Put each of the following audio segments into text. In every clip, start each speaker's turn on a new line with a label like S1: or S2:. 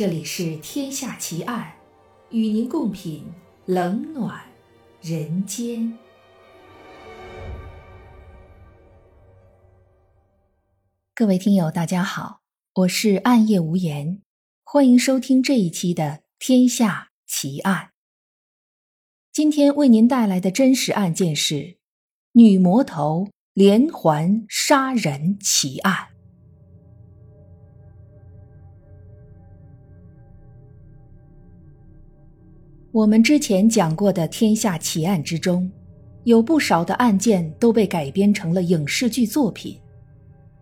S1: 这里是《天下奇案》，与您共品冷暖人间。各位听友，大家好，我是暗夜无言，欢迎收听这一期的《天下奇案》。今天为您带来的真实案件是女魔头连环杀人奇案。我们之前讲过的天下奇案之中，有不少的案件都被改编成了影视剧作品。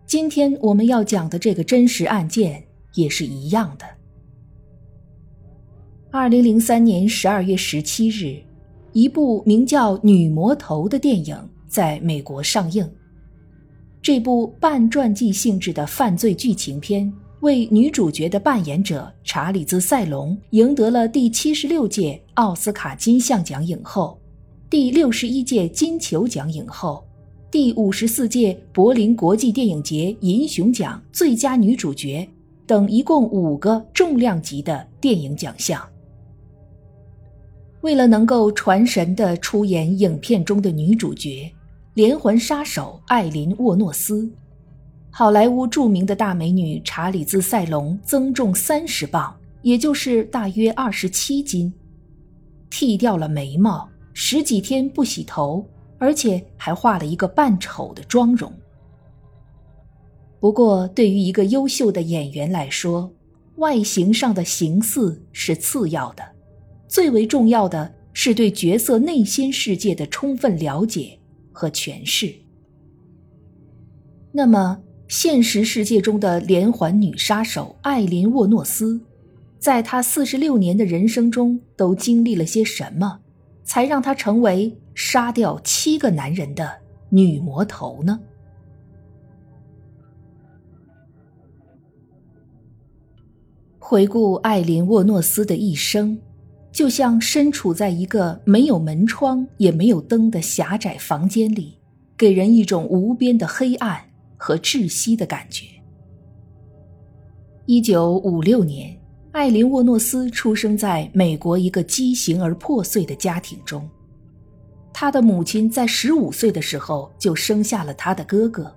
S1: 今天我们要讲的这个真实案件也是一样的。二零零三年十二月十七日，一部名叫《女魔头》的电影在美国上映。这部半传记性质的犯罪剧情片。为女主角的扮演者查理兹·塞隆赢得了第七十六届奥斯卡金像奖影后、第六十一届金球奖影后、第五十四届柏林国际电影节银熊奖最佳女主角等一共五个重量级的电影奖项。为了能够传神地出演影片中的女主角，连环杀手艾琳·沃诺斯。好莱坞著名的大美女查理兹·塞隆增重三十磅，也就是大约二十七斤，剃掉了眉毛，十几天不洗头，而且还画了一个扮丑的妆容。不过，对于一个优秀的演员来说，外形上的形似是次要的，最为重要的是对角色内心世界的充分了解和诠释。那么。现实世界中的连环女杀手艾琳·沃诺斯，在她四十六年的人生中都经历了些什么，才让她成为杀掉七个男人的女魔头呢？回顾艾琳·沃诺斯的一生，就像身处在一个没有门窗也没有灯的狭窄房间里，给人一种无边的黑暗。和窒息的感觉。一九五六年，艾琳·沃诺斯出生在美国一个畸形而破碎的家庭中。他的母亲在十五岁的时候就生下了他的哥哥，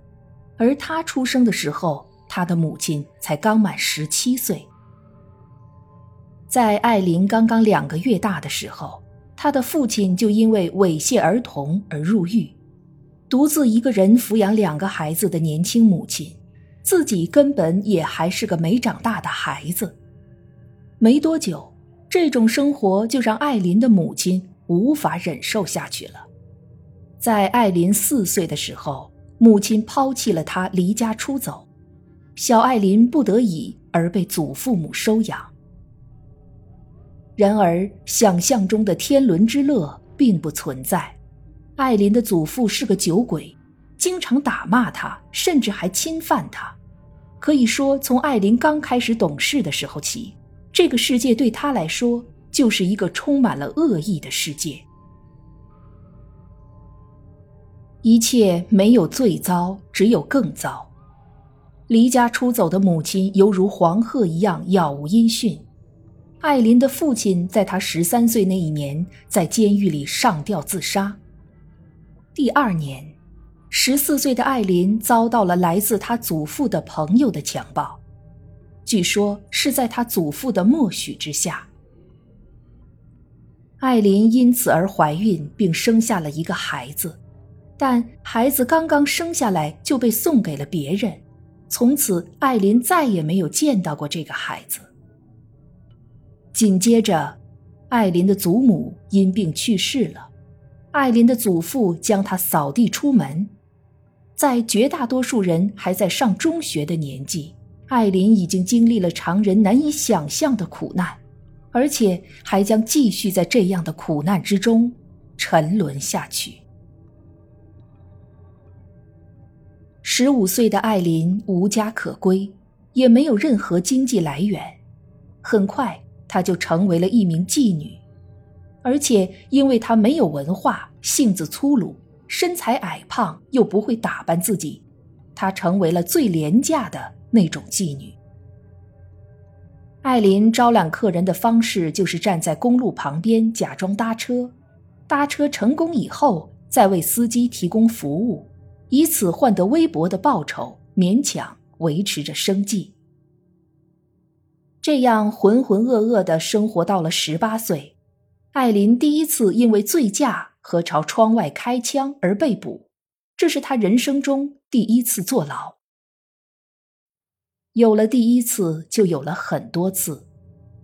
S1: 而他出生的时候，他的母亲才刚满十七岁。在艾琳刚刚两个月大的时候，他的父亲就因为猥亵儿童而入狱。独自一个人抚养两个孩子的年轻母亲，自己根本也还是个没长大的孩子。没多久，这种生活就让艾琳的母亲无法忍受下去了。在艾琳四岁的时候，母亲抛弃了她，离家出走，小艾琳不得已而被祖父母收养。然而，想象中的天伦之乐并不存在。艾琳的祖父是个酒鬼，经常打骂她，甚至还侵犯她。可以说，从艾琳刚开始懂事的时候起，这个世界对她来说就是一个充满了恶意的世界。一切没有最糟，只有更糟。离家出走的母亲犹如黄鹤一样杳无音讯。艾琳的父亲在她十三岁那一年在监狱里上吊自杀。第二年，十四岁的艾琳遭到了来自她祖父的朋友的强暴，据说是在她祖父的默许之下。艾琳因此而怀孕，并生下了一个孩子，但孩子刚刚生下来就被送给了别人，从此艾琳再也没有见到过这个孩子。紧接着，艾琳的祖母因病去世了。艾琳的祖父将她扫地出门，在绝大多数人还在上中学的年纪，艾琳已经经历了常人难以想象的苦难，而且还将继续在这样的苦难之中沉沦下去。十五岁的艾琳无家可归，也没有任何经济来源，很快她就成为了一名妓女。而且，因为她没有文化，性子粗鲁，身材矮胖，又不会打扮自己，她成为了最廉价的那种妓女。艾琳招揽客人的方式就是站在公路旁边假装搭车，搭车成功以后再为司机提供服务，以此换得微薄的报酬，勉强维持着生计。这样浑浑噩噩的生活到了十八岁，艾琳第一次因为醉驾和朝窗外开枪而被捕，这是她人生中第一次坐牢。有了第一次，就有了很多次。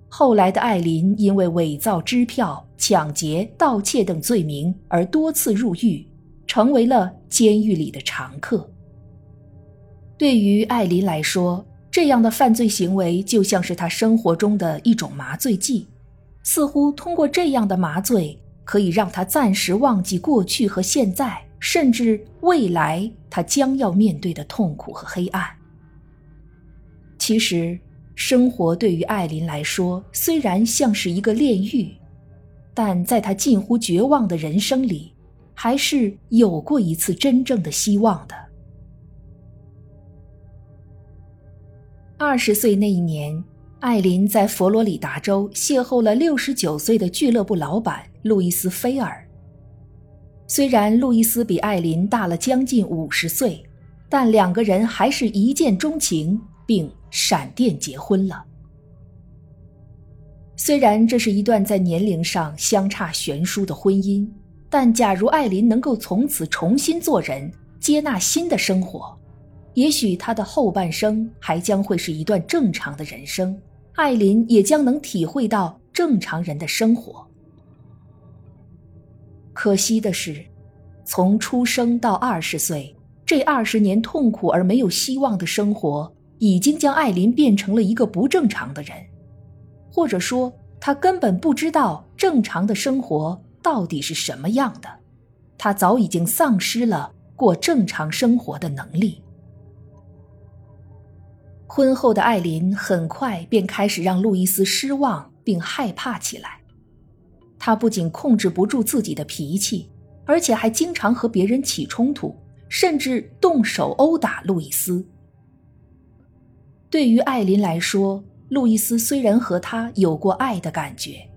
S1: 后来的艾琳因为伪造支票、抢劫、盗窃等罪名而多次入狱，成为了监狱里的常客。对于艾琳来说，这样的犯罪行为就像是她生活中的一种麻醉剂，似乎通过这样的麻醉，可以让他暂时忘记过去和现在，甚至未来他将要面对的痛苦和黑暗。其实，生活对于艾琳来说虽然像是一个炼狱，但在她近乎绝望的人生里，还是有过一次真正的希望的。二十岁那一年，艾琳在佛罗里达州邂逅了六十九岁的俱乐部老板路易斯·菲尔。虽然路易斯比艾琳大了将近五十岁，但两个人还是一见钟情，并。闪电结婚了。虽然这是一段在年龄上相差悬殊的婚姻，但假如艾琳能够从此重新做人，接纳新的生活，也许她的后半生还将会是一段正常的人生。艾琳也将能体会到正常人的生活。可惜的是，从出生到二十岁这二十年痛苦而没有希望的生活。已经将艾琳变成了一个不正常的人，或者说，他根本不知道正常的生活到底是什么样的。他早已经丧失了过正常生活的能力。婚后的艾琳很快便开始让路易斯失望并害怕起来。她不仅控制不住自己的脾气，而且还经常和别人起冲突，甚至动手殴打路易斯。对于艾琳来说，路易斯虽然和她有过爱的感觉，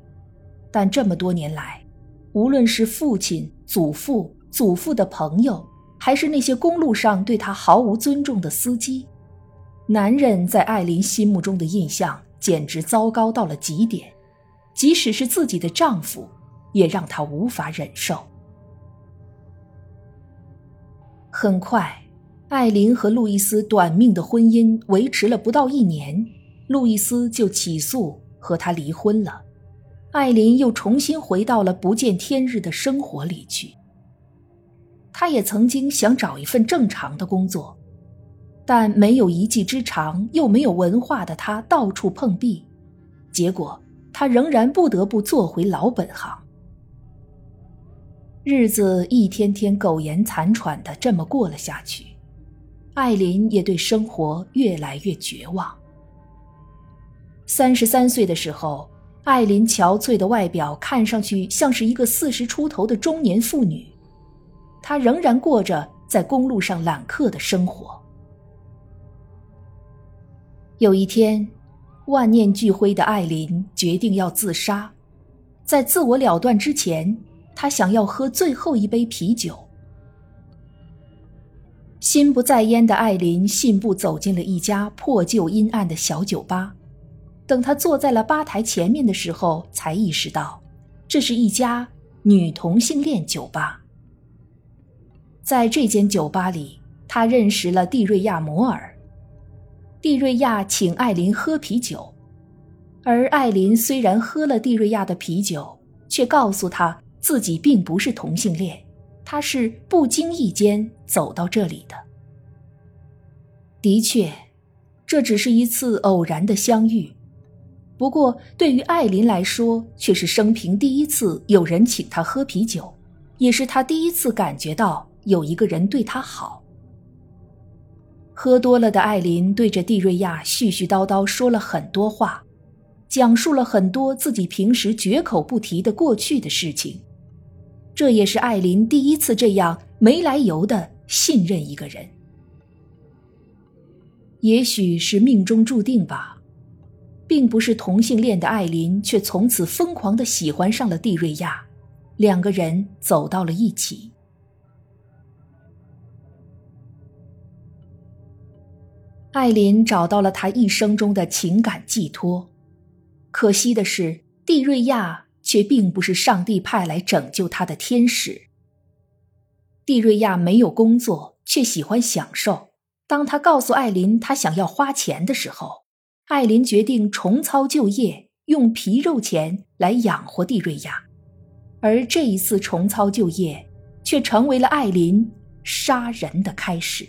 S1: 但这么多年来，无论是父亲、祖父、祖父的朋友，还是那些公路上对她毫无尊重的司机，男人在艾琳心目中的印象简直糟糕到了极点，即使是自己的丈夫，也让她无法忍受。很快。艾琳和路易斯短命的婚姻维持了不到一年，路易斯就起诉和他离婚了。艾琳又重新回到了不见天日的生活里去。她也曾经想找一份正常的工作，但没有一技之长又没有文化的他到处碰壁，结果他仍然不得不做回老本行。日子一天天苟延残喘的这么过了下去。艾琳也对生活越来越绝望。三十三岁的时候，艾琳憔悴的外表看上去像是一个四十出头的中年妇女。她仍然过着在公路上揽客的生活。有一天，万念俱灰的艾琳决定要自杀。在自我了断之前，她想要喝最后一杯啤酒。心不在焉的艾琳信步走进了一家破旧阴暗的小酒吧。等她坐在了吧台前面的时候，才意识到，这是一家女同性恋酒吧。在这间酒吧里，她认识了蒂瑞亚·摩尔。蒂瑞亚请艾琳喝啤酒，而艾琳虽然喝了蒂瑞亚的啤酒，却告诉他自己并不是同性恋。他是不经意间走到这里的。的确，这只是一次偶然的相遇，不过对于艾琳来说，却是生平第一次有人请她喝啤酒，也是她第一次感觉到有一个人对她好。喝多了的艾琳对着蒂瑞亚絮絮叨叨说了很多话，讲述了很多自己平时绝口不提的过去的事情。这也是艾琳第一次这样没来由的信任一个人。也许是命中注定吧。并不是同性恋的艾琳，却从此疯狂的喜欢上了蒂瑞亚，两个人走到了一起。艾琳找到了她一生中的情感寄托，可惜的是，蒂瑞亚却并不是上帝派来拯救她的天使。蒂瑞亚没有工作，却喜欢享受。当他告诉艾琳他想要花钱的时候，艾琳决定重操旧业，用皮肉钱来养活蒂瑞亚，而这一次重操旧业，却成为了艾琳杀人的开始。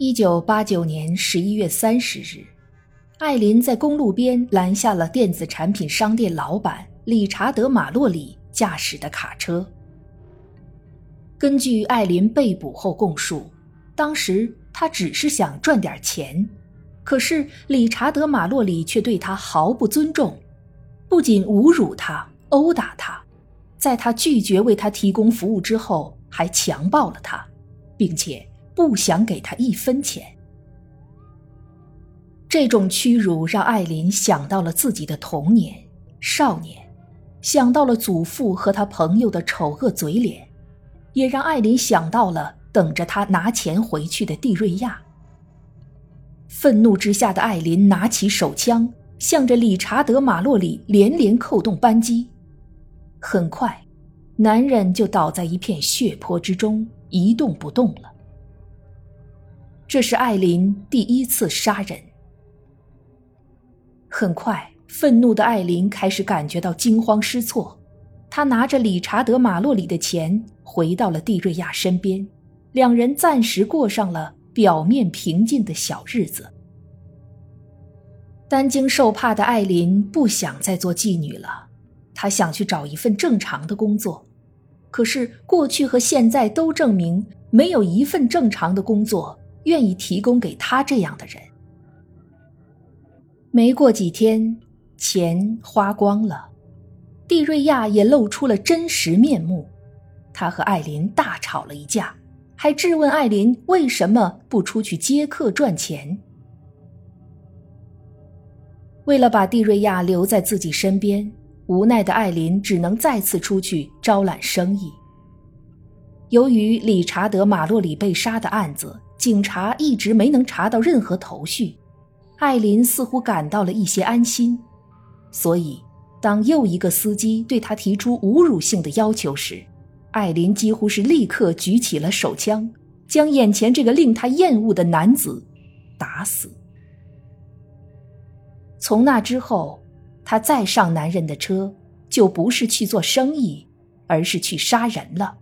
S1: 一九八九年十一月三十日，艾琳在公路边拦下了电子产品商店老板理查德·马洛里驾驶的卡车。根据艾琳被捕后供述，当时他只是想赚点钱，可是理查德·马洛里却对他毫不尊重，不仅侮辱他、殴打他，在他拒绝为他提供服务之后，还强暴了他，并且不想给他一分钱。这种屈辱让艾琳想到了自己的童年、少年，想到了祖父和他朋友的丑恶嘴脸。也让艾琳想到了等着他拿钱回去的蒂瑞亚。愤怒之下的艾琳拿起手枪，向着理查德·马洛里连连扣动扳机。很快，男人就倒在一片血泊之中，一动不动了。这是艾琳第一次杀人。很快，愤怒的艾琳开始感觉到惊慌失措。她拿着理查德·马洛里的钱回到了蒂瑞亚身边，两人暂时过上了表面平静的小日子。担惊受怕的艾琳不想再做妓女了，她想去找一份正常的工作。可是过去和现在都证明，没有一份正常的工作愿意提供给他这样的人。没过几天，钱花光了。蒂瑞亚也露出了真实面目，他和艾琳大吵了一架，还质问艾琳为什么不出去接客赚钱。为了把蒂瑞亚留在自己身边，无奈的艾琳只能再次出去招揽生意。由于理查德·马洛里被杀的案子，警察一直没能查到任何头绪，艾琳似乎感到了一些安心，所以。当又一个司机对他提出侮辱性的要求时，艾琳几乎是立刻举起了手枪，将眼前这个令他厌恶的男子打死。从那之后，他再上男人的车，就不是去做生意，而是去杀人了。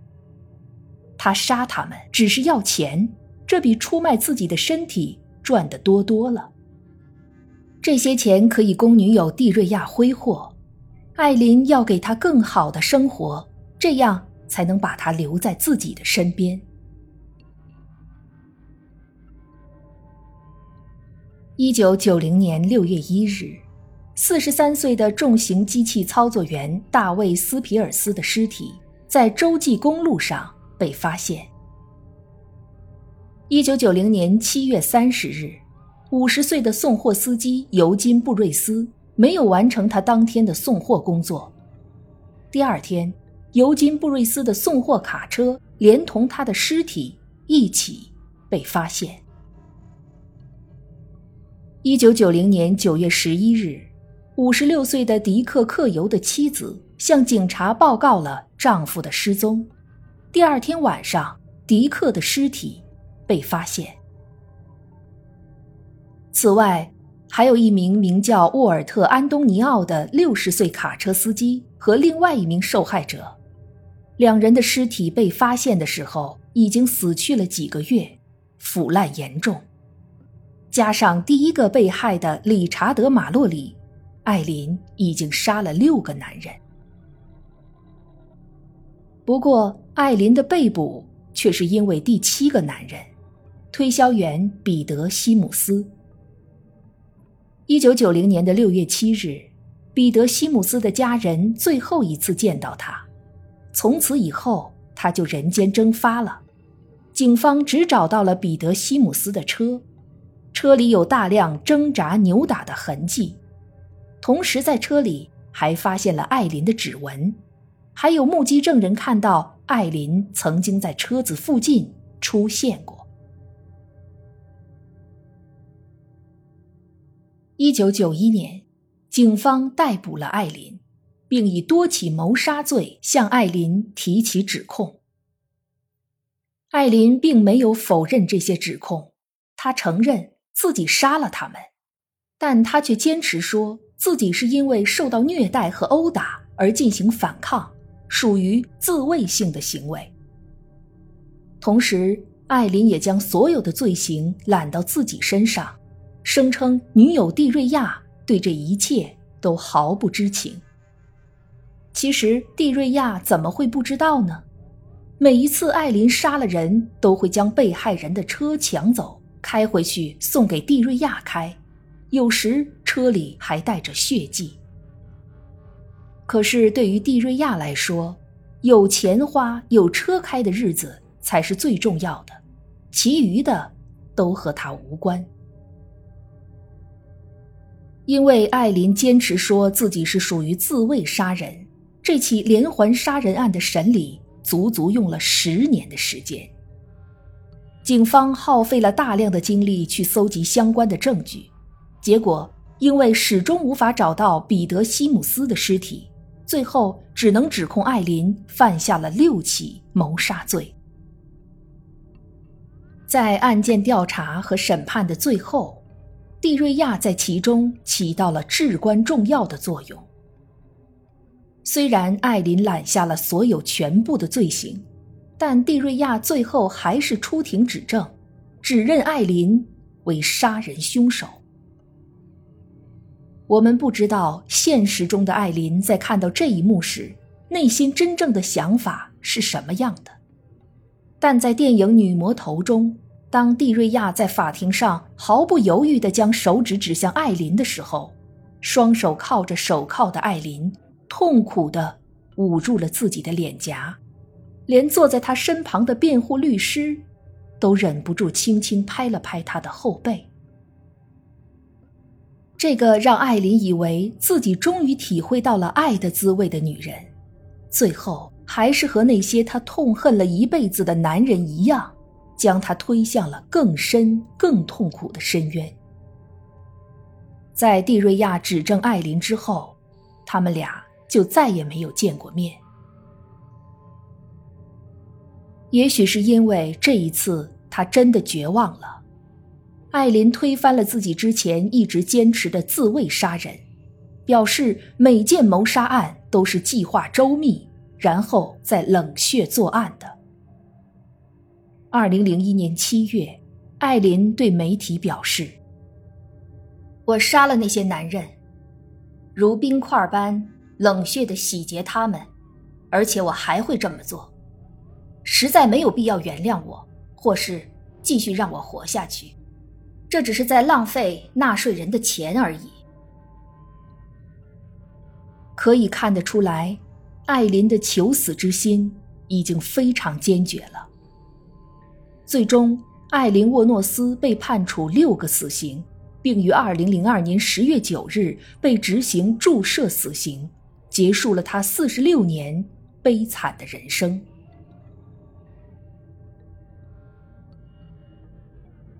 S1: 他杀他们只是要钱，这比出卖自己的身体赚得多多了。这些钱可以供女友蒂瑞亚挥霍。艾琳要给她更好的生活，这样才能把她留在自己的身边。一九九零年六月一日，四十三岁的重型机器操作员大卫·斯皮尔斯的尸体在洲际公路上被发现。一九九零年七月三十日，五十岁的送货司机尤金·布瑞斯。没有完成他当天的送货工作。第二天，尤金·布瑞斯的送货卡车连同他的尸体一起被发现。一九九零年九月十一日，五十六岁的迪克·克尤的妻子向警察报告了丈夫的失踪。第二天晚上，迪克的尸体被发现。此外，还有一名名叫沃尔特·安东尼奥的六十岁卡车司机和另外一名受害者，两人的尸体被发现的时候已经死去了几个月，腐烂严重。加上第一个被害的理查德·马洛里，艾琳已经杀了六个男人。不过，艾琳的被捕却是因为第七个男人——推销员彼得·西姆斯。一九九零年的六月七日，彼得·西姆斯的家人最后一次见到他。从此以后，他就人间蒸发了。警方只找到了彼得·西姆斯的车，车里有大量挣扎扭打的痕迹，同时在车里还发现了艾琳的指纹，还有目击证人看到艾琳曾经在车子附近出现过。一九九一年，警方逮捕了艾琳。并以多起谋杀罪向艾琳提起指控。艾琳并没有否认这些指控，她承认自己杀了他们，但她却坚持说自己是因为受到虐待和殴打而进行反抗，属于自卫性的行为。同时，艾琳也将所有的罪行揽到自己身上，声称女友蒂瑞亚对这一切都毫不知情。其实蒂瑞亚怎么会不知道呢？每一次艾琳杀了人，都会将被害人的车抢走，开回去送给蒂瑞亚开，有时车里还带着血迹。可是对于蒂瑞亚来说，有钱花、有车开的日子才是最重要的，其余的都和他无关。因为艾琳坚持说自己是属于自卫杀人。这起连环杀人案的审理足足用了十年的时间，警方耗费了大量的精力去搜集相关的证据，结果因为始终无法找到彼得·西姆斯的尸体，最后只能指控艾琳犯下了六起谋杀罪。在案件调查和审判的最后，蒂瑞亚在其中起到了至关重要的作用。虽然艾琳揽下了所有全部的罪行，但蒂瑞亚最后还是出庭指证，指认艾琳为杀人凶手。我们不知道现实中的艾琳在看到这一幕时，内心真正的想法是什么样的，但在电影《女魔头》中，当蒂瑞亚在法庭上毫不犹豫地将手指指向艾琳的时候，双手靠着手铐的艾琳。痛苦地捂住了自己的脸颊，连坐在他身旁的辩护律师都忍不住轻轻拍了拍他的后背。这个让艾琳以为自己终于体会到了爱的滋味的女人，最后还是和那些她痛恨了一辈子的男人一样，将他推向了更深、更痛苦的深渊。在蒂瑞亚指证艾琳之后，他们俩。就再也没有见过面。也许是因为这一次他真的绝望了，艾琳推翻了自己之前一直坚持的自卫杀人，表示每件谋杀案都是计划周密，然后再冷血作案的。二零零一年七月，艾琳对媒体表示：“我杀了那些男人，如冰块般。”冷血的洗劫他们，而且我还会这么做，实在没有必要原谅我，或是继续让我活下去，这只是在浪费纳税人的钱而已。可以看得出来，艾琳的求死之心已经非常坚决了。最终，艾琳沃诺斯被判处六个死刑，并于二零零二年十月九日被执行注射死刑。结束了他四十六年悲惨的人生。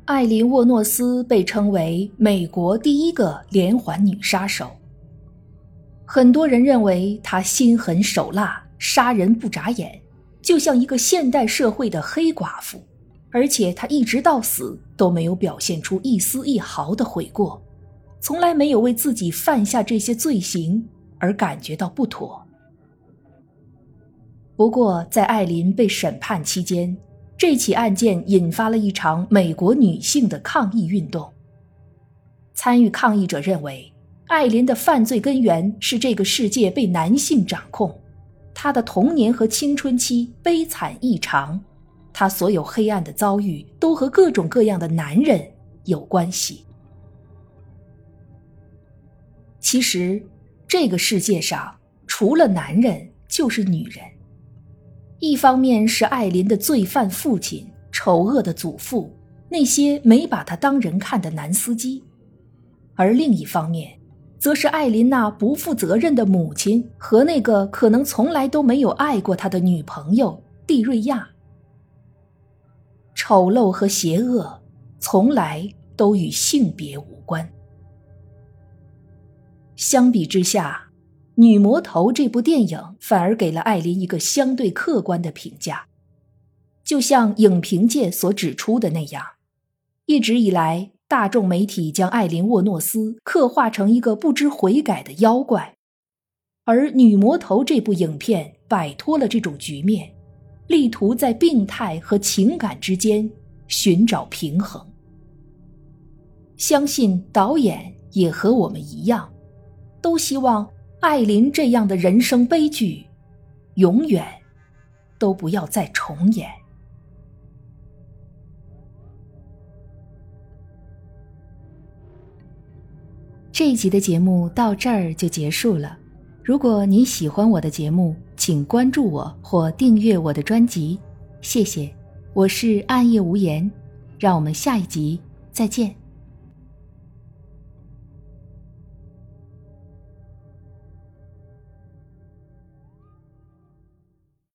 S1: 艾琳·沃诺斯被称为美国第一个连环女杀手。很多人认为她心狠手辣，杀人不眨眼，就像一个现代社会的黑寡妇。而且他一直到死都没有表现出一丝一毫的悔过，从来没有为自己犯下这些罪行。而感觉到不妥。不过，在艾琳被审判期间，这起案件引发了一场美国女性的抗议运动。参与抗议者认为，艾琳的犯罪根源是这个世界被男性掌控，她的童年和青春期悲惨异常，她所有黑暗的遭遇都和各种各样的男人有关系。其实。这个世界上除了男人就是女人。一方面是艾琳的罪犯父亲丑恶的祖父，那些没把他当人看的男司机；而另一方面，则是艾琳那不负责任的母亲和那个可能从来都没有爱过他的女朋友蒂瑞亚。丑陋和邪恶，从来都与性别无关。相比之下，《女魔头》这部电影反而给了艾琳一个相对客观的评价。就像影评界所指出的那样，一直以来，大众媒体将艾琳·沃诺斯刻画成一个不知悔改的妖怪，而《女魔头》这部影片摆脱了这种局面，力图在病态和情感之间寻找平衡。相信导演也和我们一样。都希望艾琳这样的人生悲剧，永远都不要再重演。这一集的节目到这儿就结束了。如果你喜欢我的节目，请关注我或订阅我的专辑，谢谢。我是暗夜无言，让我们下一集再见。